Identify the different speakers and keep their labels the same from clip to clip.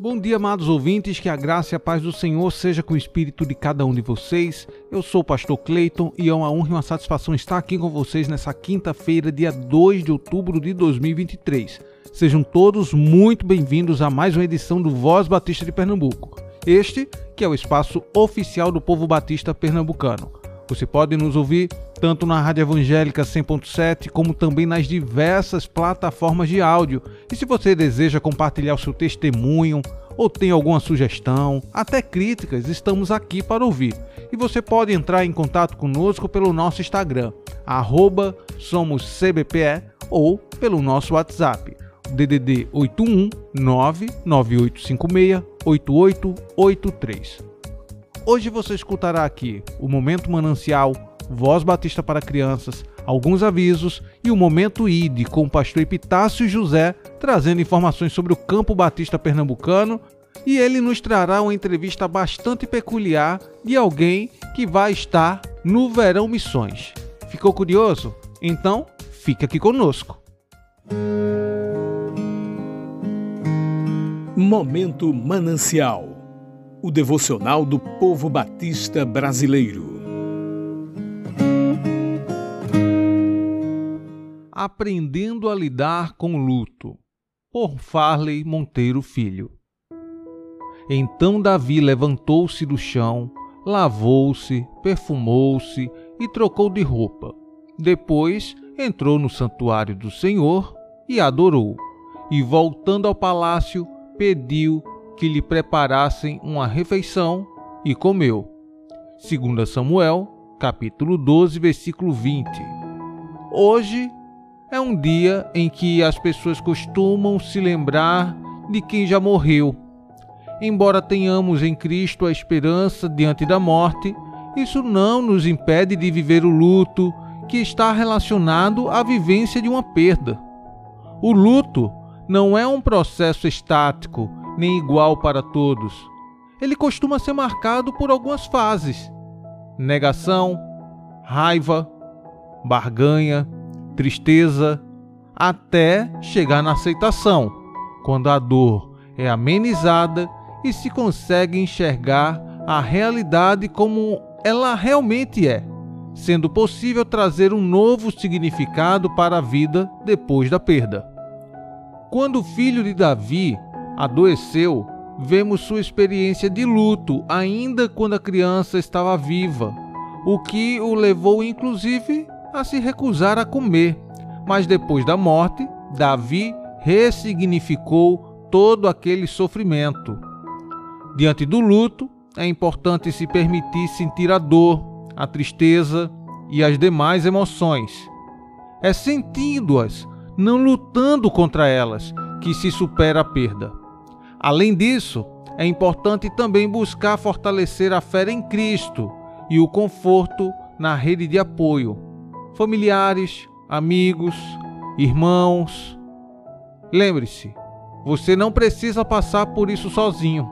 Speaker 1: Bom dia, amados ouvintes, que a graça e a paz do Senhor seja com o espírito de cada um de vocês. Eu sou o pastor Cleiton e é uma honra e uma satisfação estar aqui com vocês nessa quinta-feira, dia 2 de outubro de 2023. Sejam todos muito bem-vindos a mais uma edição do Voz Batista de Pernambuco. Este que é o espaço oficial do povo batista pernambucano. Você pode nos ouvir tanto na Rádio Evangélica 100.7 como também nas diversas plataformas de áudio. E se você deseja compartilhar o seu testemunho ou tem alguma sugestão, até críticas, estamos aqui para ouvir. E você pode entrar em contato conosco pelo nosso Instagram, somoscbpe ou pelo nosso WhatsApp, DDD 81 99856 8883. Hoje você escutará aqui o Momento Manancial, Voz Batista para Crianças, alguns avisos e o Momento ID com o pastor Epitácio José trazendo informações sobre o campo batista pernambucano e ele nos trará uma entrevista bastante peculiar de alguém que vai estar no Verão Missões. Ficou curioso? Então, fica aqui conosco.
Speaker 2: Momento Manancial o devocional do povo batista brasileiro.
Speaker 1: Aprendendo a lidar com luto, por Farley Monteiro Filho. Então Davi levantou-se do chão, lavou-se, perfumou-se e trocou de roupa. Depois entrou no santuário do Senhor e adorou. E voltando ao palácio, pediu que lhe preparassem uma refeição e comeu. 2 Samuel, capítulo 12, versículo 20. Hoje é um dia em que as pessoas costumam se lembrar de quem já morreu. Embora tenhamos em Cristo a esperança diante da morte, isso não nos impede de viver o luto que está relacionado à vivência de uma perda. O luto não é um processo estático nem igual para todos. Ele costuma ser marcado por algumas fases: negação, raiva, barganha, tristeza, até chegar na aceitação, quando a dor é amenizada e se consegue enxergar a realidade como ela realmente é, sendo possível trazer um novo significado para a vida depois da perda. Quando o filho de Davi adoeceu, vemos sua experiência de luto ainda quando a criança estava viva, o que o levou inclusive a se recusar a comer. Mas depois da morte, Davi ressignificou todo aquele sofrimento. Diante do luto, é importante se permitir sentir a dor, a tristeza e as demais emoções. É sentindo-as, não lutando contra elas, que se supera a perda. Além disso, é importante também buscar fortalecer a fé em Cristo e o conforto na rede de apoio, familiares, amigos, irmãos. Lembre-se, você não precisa passar por isso sozinho.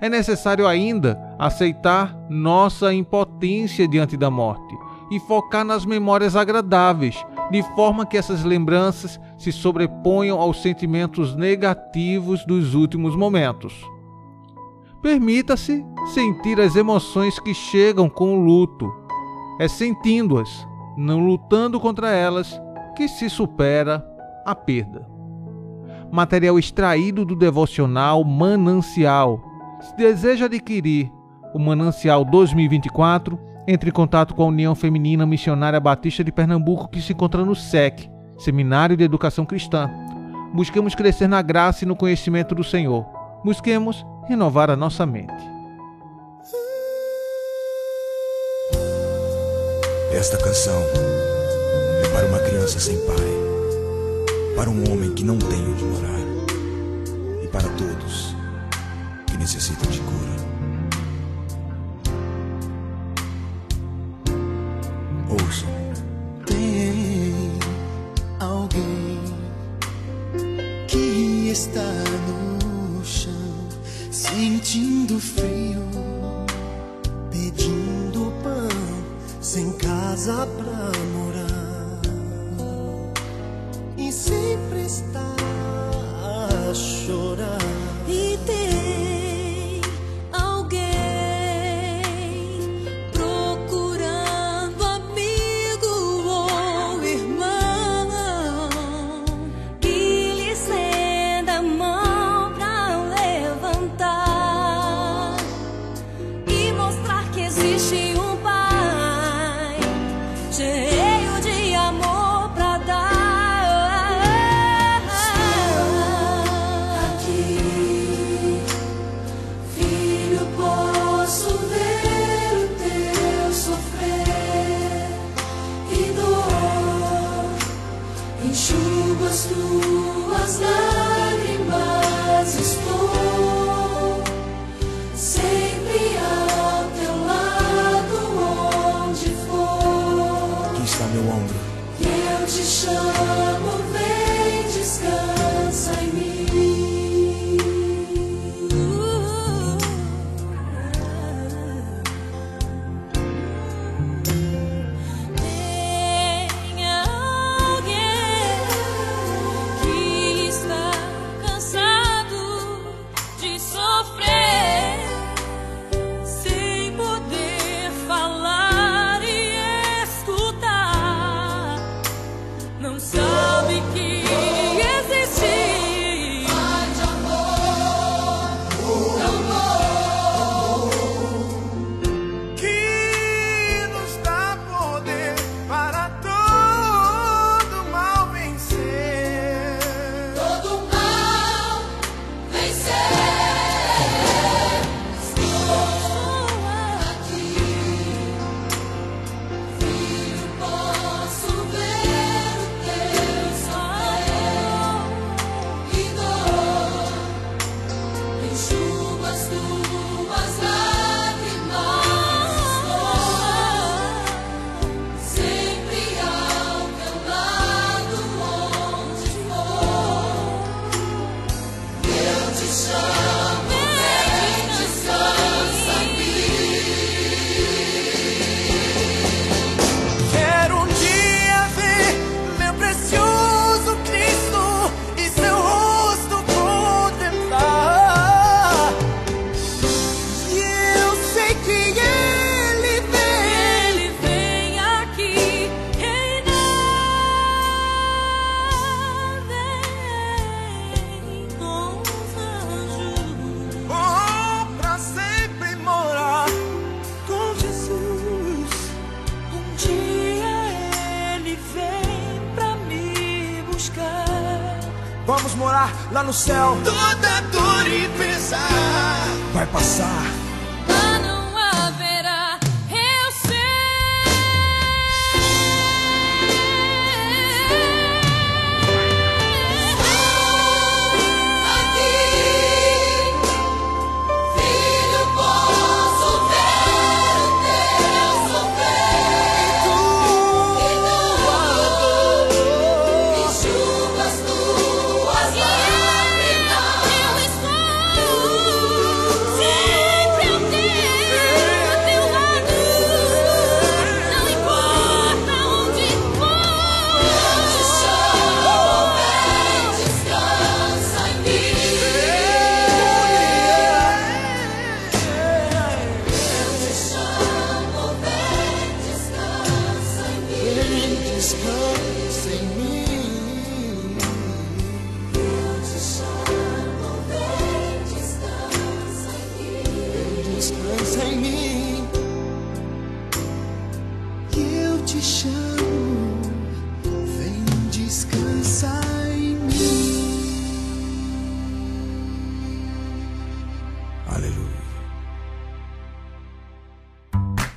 Speaker 1: É necessário ainda aceitar nossa impotência diante da morte e focar nas memórias agradáveis de forma que essas lembranças se sobreponham aos sentimentos negativos dos últimos momentos. Permita-se sentir as emoções que chegam com o luto. É sentindo-as, não lutando contra elas, que se supera a perda. Material extraído do devocional Manancial. Se deseja adquirir o Manancial 2024, entre em contato com a União Feminina Missionária Batista de Pernambuco, que se encontra no SEC, Seminário de Educação Cristã. Busquemos crescer na graça e no conhecimento do Senhor. Busquemos renovar a nossa mente.
Speaker 3: Esta canção é para uma criança sem pai, para um homem que não tem onde morar e para todos que necessitam de cura.
Speaker 4: Tem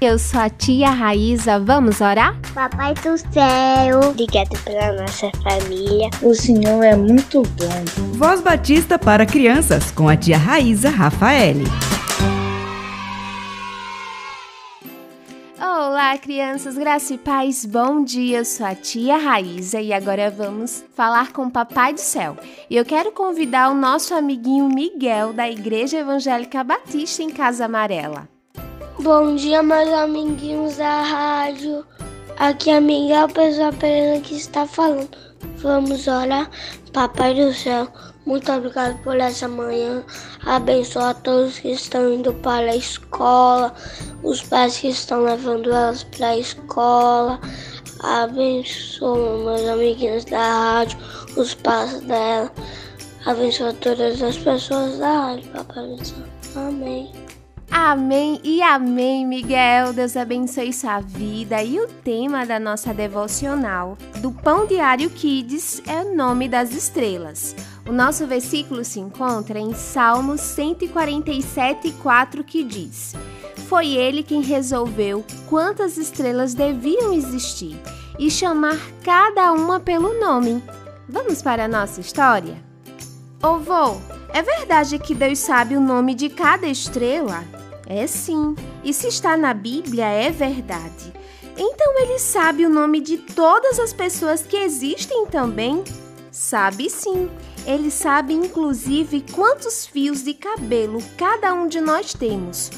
Speaker 5: Eu
Speaker 6: sou a tia Raíza, vamos orar?
Speaker 7: Papai do céu, obrigado pela nossa família. O Senhor é muito bom.
Speaker 8: Voz Batista para crianças com a tia Raíza Rafael.
Speaker 6: Olá, crianças, graças e paz, bom dia. Eu sou a tia Raíza e agora vamos falar com o Papai do Céu. E eu quero convidar o nosso amiguinho Miguel da Igreja Evangélica Batista em Casa Amarela.
Speaker 9: Bom dia, meus amiguinhos da rádio. Aqui é Miguel Pessoa Pereira que está falando. Vamos orar. Papai do céu, muito obrigado por essa manhã. Abençoa todos que estão indo para a escola, os pais que estão levando elas para a escola. Abençoa meus amiguinhos da rádio, os pais dela. Abençoa todas as pessoas da rádio, Papai do céu. Amém.
Speaker 6: Amém e amém, Miguel. Deus abençoe sua vida. E o tema da nossa devocional do Pão Diário Kids é o nome das estrelas. O nosso versículo se encontra em Salmos 147,4 que diz: Foi ele quem resolveu quantas estrelas deviam existir e chamar cada uma pelo nome. Vamos para a nossa história? Ô vô, é verdade que Deus sabe o nome de cada estrela? É sim, e se está na Bíblia, é verdade. Então ele sabe o nome de todas as pessoas que existem também? Sabe sim. Ele sabe inclusive quantos fios de cabelo cada um de nós temos.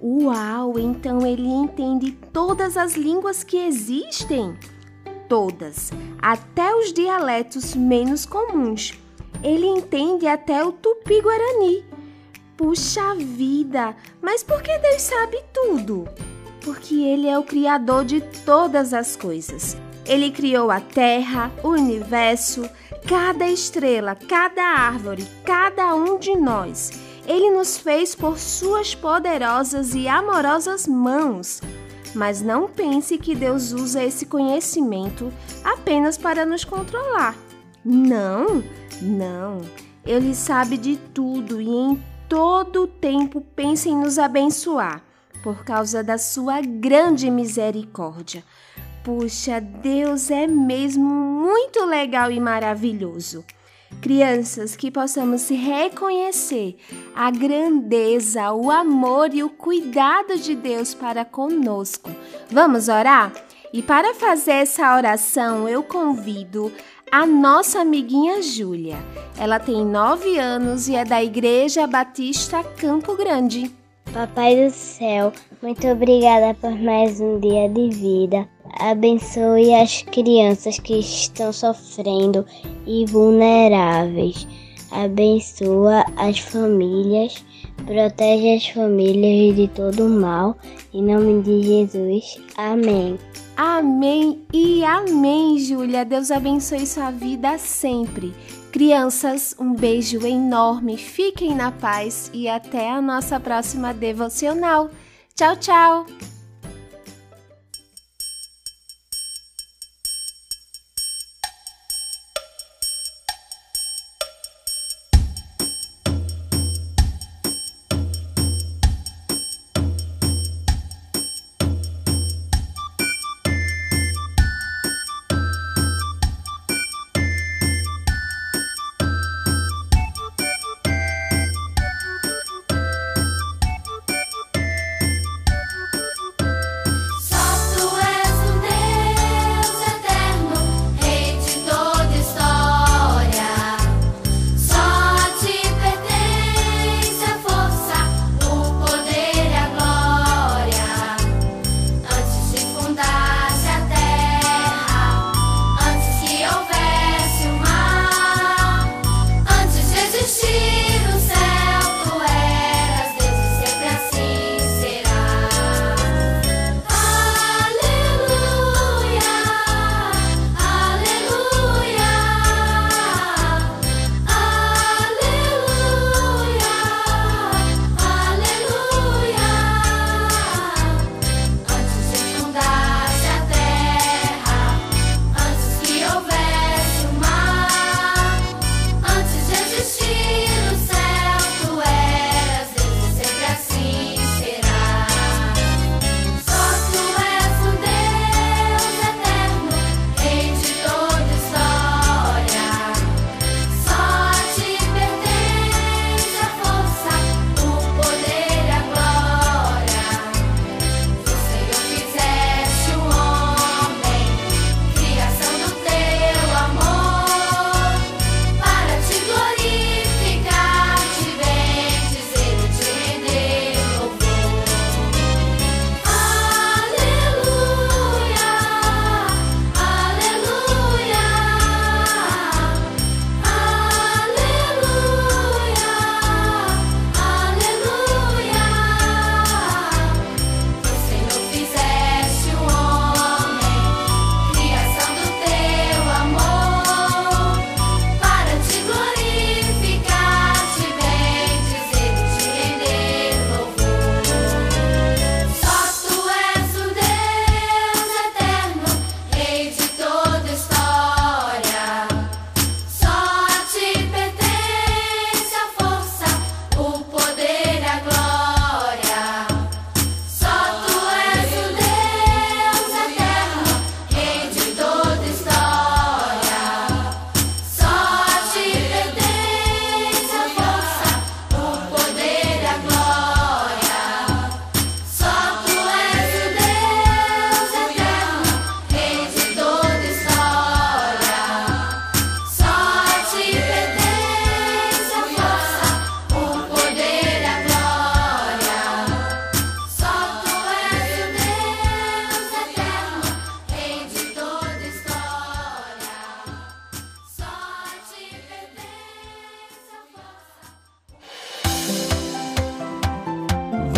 Speaker 6: Uau, então ele entende todas as línguas que existem? Todas, até os dialetos menos comuns. Ele entende até o tupi-guarani. Puxa vida! Mas por que Deus sabe tudo? Porque Ele é o Criador de todas as coisas. Ele criou a Terra, o universo, cada estrela, cada árvore, cada um de nós. Ele nos fez por Suas poderosas e amorosas mãos. Mas não pense que Deus usa esse conhecimento apenas para nos controlar. Não, não. Ele sabe de tudo e em todo o tempo pensa em nos abençoar, por causa da sua grande misericórdia. Puxa, Deus é mesmo muito legal e maravilhoso. Crianças, que possamos reconhecer a grandeza, o amor e o cuidado de Deus para conosco. Vamos orar? E para fazer essa oração, eu convido a nossa amiguinha Júlia. Ela tem nove anos e é da Igreja Batista Campo Grande.
Speaker 9: Papai do céu, muito obrigada por mais um dia de vida. Abençoe as crianças que estão sofrendo e vulneráveis. Abençoa as famílias, protege as famílias de todo mal. Em nome de Jesus. Amém.
Speaker 6: Amém e amém, Júlia. Deus abençoe sua vida sempre. Crianças, um beijo enorme, fiquem na paz e até a nossa próxima devocional. Tchau, tchau!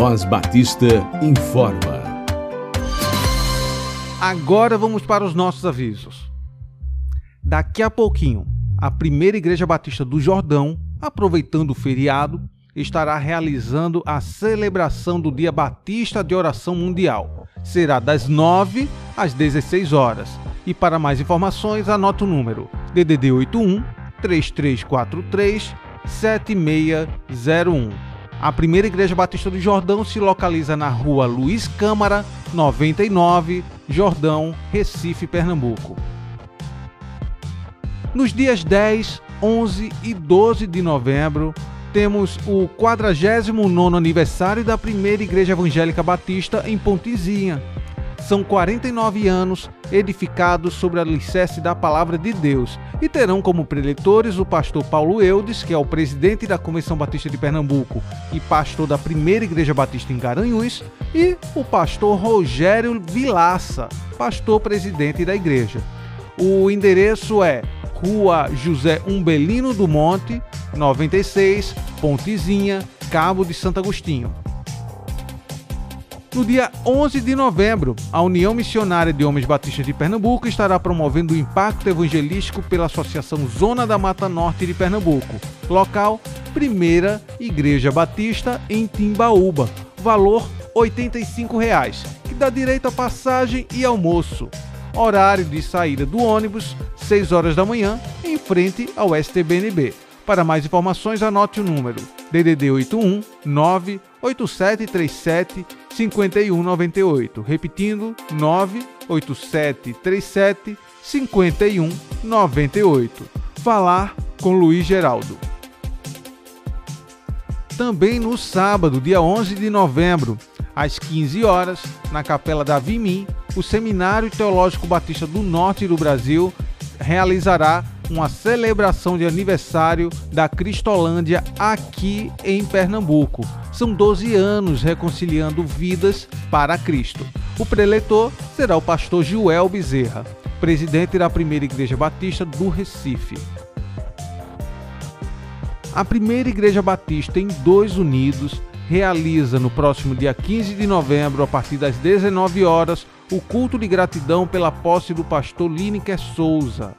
Speaker 2: Voz Batista informa.
Speaker 1: Agora vamos para os nossos avisos. Daqui a pouquinho, a primeira Igreja Batista do Jordão, aproveitando o feriado, estará realizando a celebração do Dia Batista de Oração Mundial. Será das 9 às 16 horas. E para mais informações, anote o número DDD 81 3343 7601. A primeira Igreja Batista do Jordão se localiza na rua Luiz Câmara, 99, Jordão, Recife, Pernambuco. Nos dias 10, 11 e 12 de novembro, temos o 49º aniversário da primeira Igreja Evangélica Batista em Pontezinha. São 49 anos edificados sobre a alicerce da Palavra de Deus e terão como preletores o pastor Paulo Eudes, que é o presidente da Convenção Batista de Pernambuco e pastor da primeira Igreja Batista em Garanhuns, e o pastor Rogério Vilaça, pastor presidente da igreja. O endereço é Rua José Umbelino do Monte, 96, Pontezinha, Cabo de Santo Agostinho. No dia 11 de novembro, a União Missionária de Homens Batistas de Pernambuco estará promovendo o impacto evangelístico pela Associação Zona da Mata Norte de Pernambuco. Local: Primeira Igreja Batista em Timbaúba. Valor 85 reais, que dá direito a passagem e almoço. Horário de saída do ônibus, 6 horas da manhã, em frente ao STBNB. Para mais informações, anote o número DDD 81 98737 5198. Repetindo, 98737 5198. Falar com Luiz Geraldo. Também no sábado, dia 11 de novembro, às 15 horas, na Capela da Vimim, o Seminário Teológico Batista do Norte do Brasil realizará uma celebração de aniversário da Cristolândia aqui em Pernambuco. São 12 anos reconciliando vidas para Cristo. O preletor será o pastor Joel Bezerra, presidente da primeira Igreja Batista do Recife. A primeira Igreja Batista em Dois Unidos realiza no próximo dia 15 de novembro, a partir das 19 horas, o culto de gratidão pela posse do pastor Lineker Souza.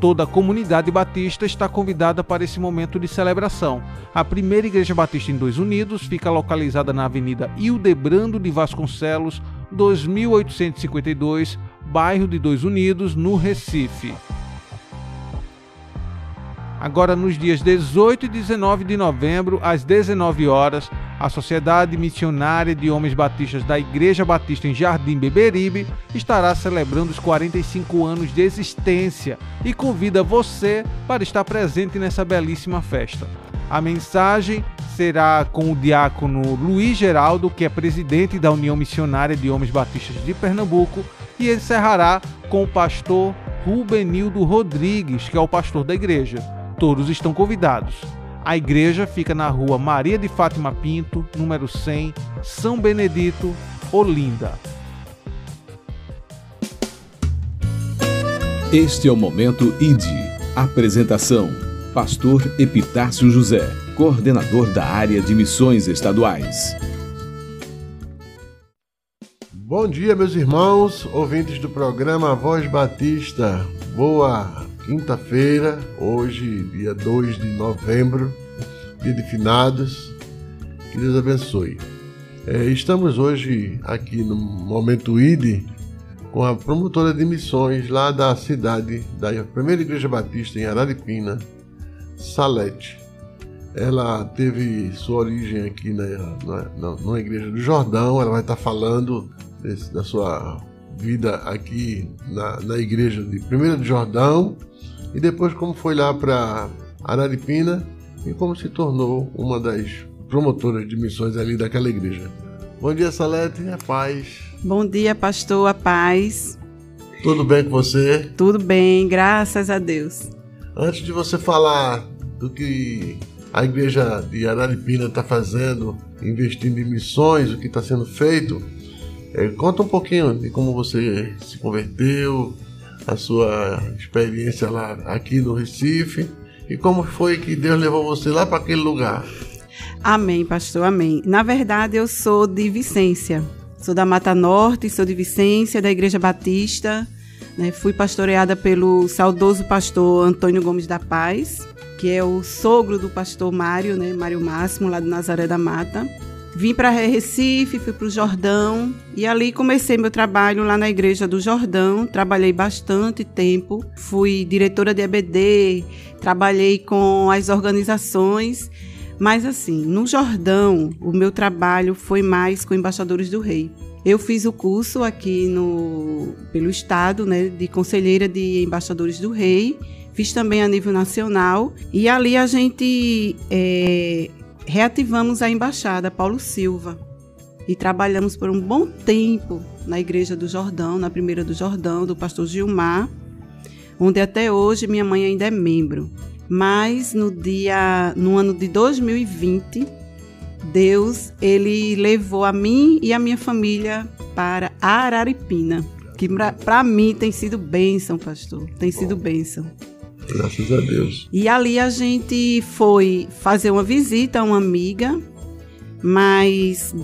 Speaker 1: Toda a comunidade batista está convidada para esse momento de celebração. A primeira Igreja Batista em Dois Unidos fica localizada na Avenida Hildebrando de Vasconcelos, 2852, bairro de Dois Unidos, no Recife. Agora, nos dias 18 e 19 de novembro, às 19 horas, a Sociedade Missionária de Homens Batistas da Igreja Batista em Jardim Beberibe estará celebrando os 45 anos de existência e convida você para estar presente nessa belíssima festa. A mensagem será com o diácono Luiz Geraldo, que é presidente da União Missionária de Homens Batistas de Pernambuco, e encerrará com o pastor Rubenildo Rodrigues, que é o pastor da igreja. Todos estão convidados. A igreja fica na rua Maria de Fátima Pinto, número 100, São Benedito, Olinda.
Speaker 2: Este é o Momento ID. Apresentação: Pastor Epitácio José, coordenador da área de missões estaduais.
Speaker 10: Bom dia, meus irmãos, ouvintes do programa Voz Batista. Boa quinta-feira, hoje, dia 2 de novembro, dia de finados. Que Deus abençoe. É, estamos hoje aqui no Momento ID com a promotora de missões lá da cidade, da primeira Igreja Batista em Araripina, Salete. Ela teve sua origem aqui na, na, na Igreja do Jordão, ela vai estar falando desse, da sua vida aqui na, na igreja de Primeira de Jordão e depois como foi lá para Araripina e como se tornou uma das promotoras de missões ali daquela igreja. Bom dia, Salete, a paz.
Speaker 11: Bom dia, pastor, a paz.
Speaker 10: Tudo bem com você?
Speaker 11: Tudo bem, graças a Deus.
Speaker 10: Antes de você falar do que a igreja de Araripina está fazendo, investindo em missões, o que está sendo feito, é, conta um pouquinho de como você se converteu, a sua experiência lá aqui no Recife e como foi que Deus levou você lá para aquele lugar.
Speaker 11: Amém, pastor, amém. Na verdade, eu sou de Vicência. Sou da Mata Norte, sou de Vicência, da Igreja Batista. né? Fui pastoreada pelo saudoso pastor Antônio Gomes da Paz, que é o sogro do pastor Mário, né? Mário Máximo, lá do Nazaré da Mata. Vim para Recife, fui para o Jordão e ali comecei meu trabalho lá na Igreja do Jordão. Trabalhei bastante tempo, fui diretora de EBD, trabalhei com as organizações, mas assim, no Jordão, o meu trabalho foi mais com embaixadores do rei. Eu fiz o curso aqui no pelo estado, né, de conselheira de embaixadores do rei. Fiz também a nível nacional e ali a gente é, reativamos a embaixada Paulo Silva e trabalhamos por um bom tempo na Igreja do Jordão, na primeira do Jordão, do pastor Gilmar, onde até hoje minha mãe ainda é membro. Mas no dia, no ano de 2020, Deus ele levou a mim e a minha família para Araripina, que para mim tem sido bênção, pastor, tem sido bênção.
Speaker 10: Graças a Deus.
Speaker 11: E ali a gente foi fazer uma visita a uma amiga, mas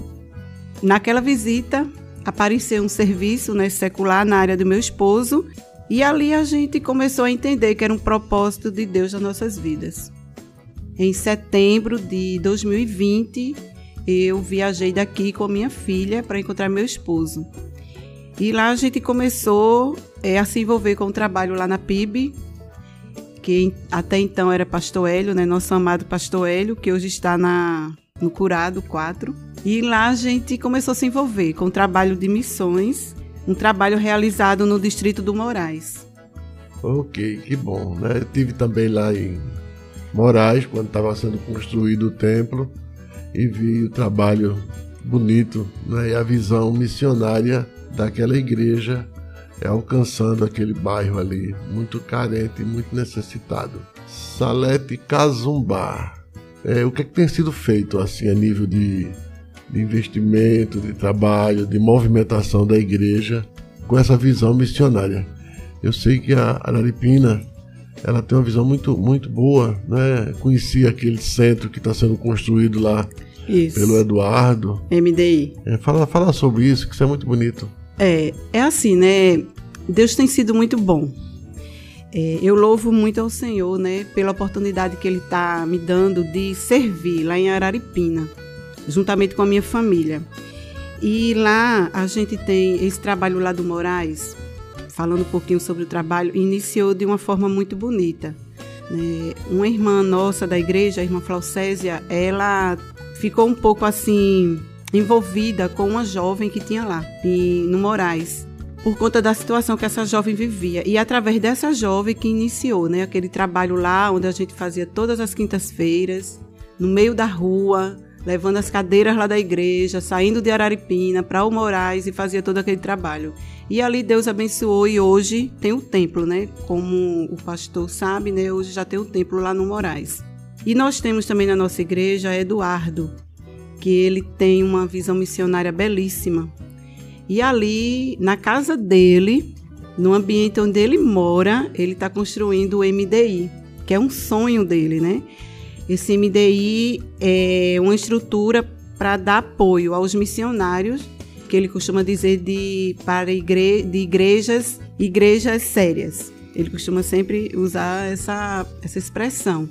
Speaker 11: naquela visita apareceu um serviço né, secular na área do meu esposo e ali a gente começou a entender que era um propósito de Deus nas nossas vidas. Em setembro de 2020, eu viajei daqui com minha filha para encontrar meu esposo. E lá a gente começou é, a se envolver com o trabalho lá na PIB, que até então era Pastor Hélio, né? Nosso amado Pastor Hélio, que hoje está na, no Curado 4. E lá a gente começou a se envolver com o trabalho de missões, um trabalho realizado no distrito do Moraes.
Speaker 10: Ok, que bom, né? Eu tive também lá em Moraes, quando estava sendo construído o templo, e vi o trabalho bonito né? e a visão missionária daquela igreja é alcançando aquele bairro ali, muito carente e muito necessitado. Salete Cazumbá. É, o que, é que tem sido feito assim a nível de, de investimento, de trabalho, de movimentação da igreja com essa visão missionária? Eu sei que a Araripina ela tem uma visão muito, muito boa, né? Conheci aquele centro que está sendo construído lá
Speaker 11: Isso.
Speaker 10: pelo Eduardo.
Speaker 11: MDI.
Speaker 10: É, fala, fala sobre isso, que isso é muito bonito.
Speaker 11: É, é assim, né? Deus tem sido muito bom. É, eu louvo muito ao Senhor, né, pela oportunidade que Ele está me dando de servir lá em Araripina, juntamente com a minha família. E lá a gente tem esse trabalho lá do Moraes, falando um pouquinho sobre o trabalho, iniciou de uma forma muito bonita. Né? Uma irmã nossa da igreja, a irmã Flaucésia, ela ficou um pouco assim envolvida com uma jovem que tinha lá, no Moraes, por conta da situação que essa jovem vivia. E através dessa jovem que iniciou né, aquele trabalho lá, onde a gente fazia todas as quintas-feiras, no meio da rua, levando as cadeiras lá da igreja, saindo de Araripina para o Moraes e fazia todo aquele trabalho. E ali Deus abençoou e hoje tem o templo, né? Como o pastor sabe, né? Hoje já tem o templo lá no Moraes. E nós temos também na nossa igreja Eduardo, que ele tem uma visão missionária belíssima. E ali, na casa dele, no ambiente onde ele mora, ele está construindo o MDI, que é um sonho dele, né? Esse MDI é uma estrutura para dar apoio aos missionários, que ele costuma dizer de para igre, de igrejas, igrejas sérias. Ele costuma sempre usar essa, essa expressão,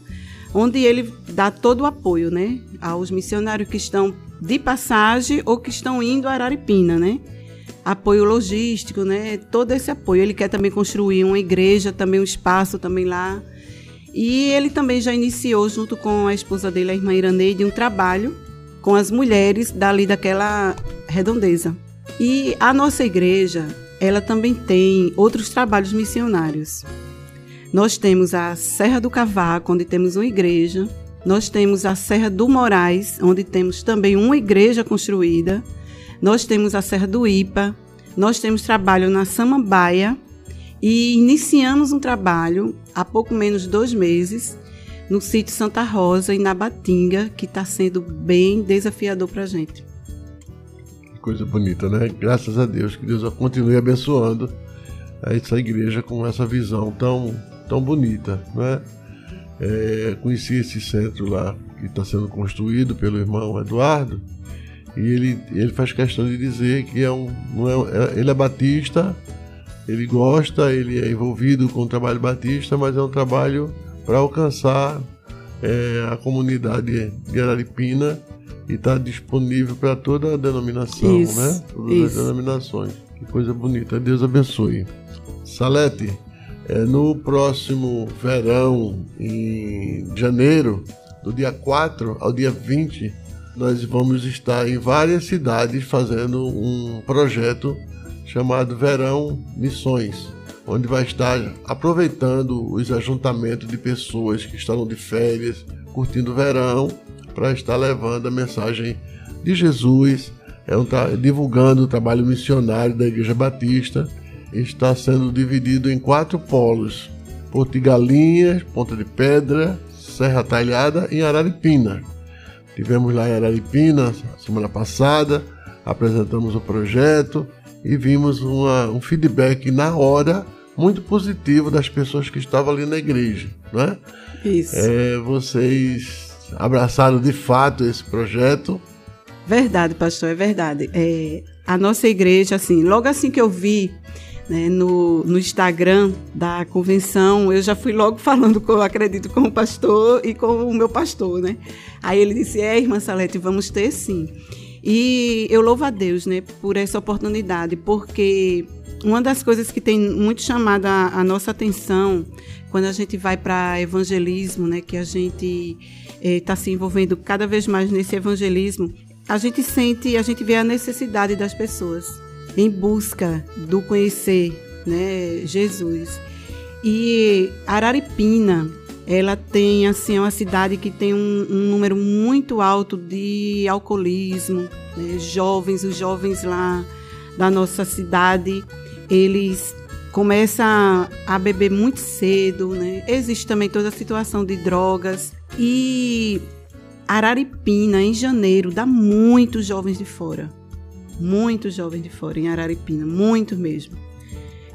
Speaker 11: onde ele dá todo o apoio, né, aos missionários que estão de passagem ou que estão indo a Araripina, né? Apoio logístico, né? Todo esse apoio. Ele quer também construir uma igreja, também um espaço também lá. E ele também já iniciou, junto com a esposa dele, a irmã Iraneide, um trabalho com as mulheres dali daquela redondeza. E a nossa igreja, ela também tem outros trabalhos missionários. Nós temos a Serra do Cavaco, onde temos uma igreja. Nós temos a Serra do Moraes, onde temos também uma igreja construída. Nós temos a Serra do Ipa. Nós temos trabalho na Samambaia. E iniciamos um trabalho há pouco menos de dois meses no sítio Santa Rosa, em Nabatinga, que está sendo bem desafiador para a gente.
Speaker 10: Que coisa bonita, né? Graças a Deus, que Deus continue abençoando essa igreja com essa visão tão, tão bonita, né? É, conheci esse centro lá que está sendo construído pelo irmão Eduardo e ele, ele faz questão de dizer que é um, não é, é- ele é batista, ele gosta, ele é envolvido com o trabalho batista, mas é um trabalho para alcançar é, a comunidade de Araripina e está disponível para toda a denominação,
Speaker 11: Isso,
Speaker 10: né? Todas as
Speaker 11: isso.
Speaker 10: denominações. Que coisa bonita. Deus abençoe. Salete, no próximo verão, em janeiro, do dia 4 ao dia 20, nós vamos estar em várias cidades fazendo um projeto chamado Verão Missões, onde vai estar aproveitando os ajuntamentos de pessoas que estão de férias, curtindo o verão, para estar levando a mensagem de Jesus, é um divulgando o trabalho missionário da Igreja Batista. Está sendo dividido em quatro polos: Porto de Galinhas, Ponta de Pedra, Serra Talhada e Araripina. Tivemos lá em Araripina semana passada, apresentamos o projeto e vimos uma- um feedback na hora muito positivo das pessoas que estavam ali na igreja, não é?
Speaker 11: Isso.
Speaker 10: É, vocês abraçaram de fato esse projeto.
Speaker 11: Verdade, pastor, é verdade. É, a nossa igreja, assim, logo assim que eu vi né, no, no Instagram da convenção, eu já fui logo falando, com, acredito, com o pastor e com o meu pastor, né? Aí ele disse, é, irmã Salete, vamos ter sim. E eu louvo a Deus, né, por essa oportunidade, porque uma das coisas que tem muito chamado a, a nossa atenção quando a gente vai para evangelismo, né, que a gente está se envolvendo cada vez mais nesse evangelismo, a gente sente, a gente vê a necessidade das pessoas em busca do conhecer, né, Jesus. E Araripina, ela tem assim é uma cidade que tem um, um número muito alto de alcoolismo, né, jovens, os jovens lá da nossa cidade, eles começam a, beber muito cedo, né? Existe também toda a situação de drogas e Araripina em janeiro dá muitos jovens de fora, muitos jovens de fora em Araripina, muito mesmo.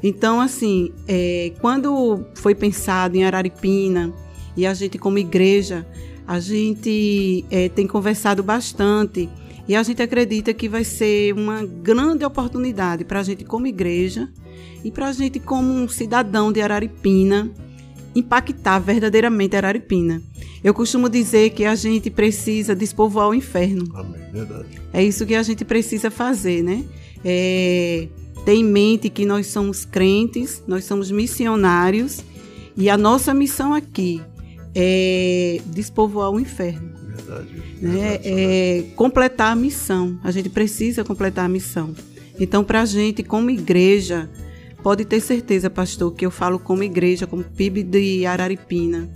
Speaker 11: Então, assim, é, quando foi pensado em Araripina e a gente, como igreja, a gente é, tem conversado bastante e a gente acredita que vai ser uma grande oportunidade para a gente, como igreja, e para a gente, como um cidadão de Araripina, impactar verdadeiramente Araripina. Eu costumo dizer que a gente precisa despovoar o inferno.
Speaker 10: Amém, verdade.
Speaker 11: É isso que a gente precisa fazer, né? É, ter em mente que nós somos crentes, nós somos missionários e a nossa missão aqui é despovoar o inferno.
Speaker 10: Verdade.
Speaker 11: Né? É completar a missão. A gente precisa completar a missão. Então, para a gente, como igreja, pode ter certeza, pastor, que eu falo como igreja, como PIB de Araripina.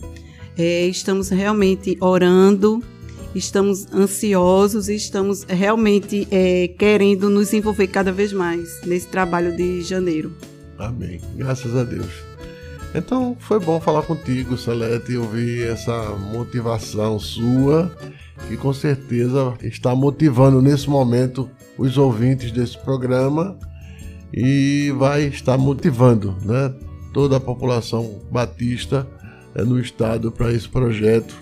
Speaker 11: É, estamos realmente orando, estamos ansiosos e estamos realmente é, querendo nos envolver cada vez mais nesse trabalho de janeiro.
Speaker 10: Amém. Graças a Deus. Então foi bom falar contigo, Salete, e ouvir essa motivação sua, que com certeza está motivando nesse momento os ouvintes desse programa e vai estar motivando né, toda a população batista no estado para esse projeto.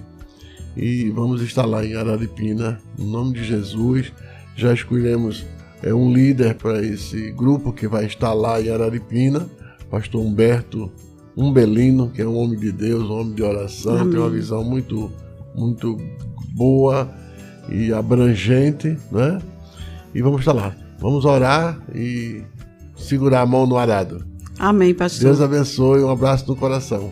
Speaker 10: E vamos estar lá em Araripina, em nome de Jesus. Já escolhemos eh, um líder para esse grupo que vai estar lá em Araripina, pastor Humberto Umbelino, que é um homem de Deus, um homem de oração,
Speaker 11: Amém.
Speaker 10: tem uma visão muito, muito boa e abrangente, né? E vamos estar lá. Vamos orar e segurar a mão no arado.
Speaker 11: Amém, pastor.
Speaker 10: Deus abençoe, um abraço no coração.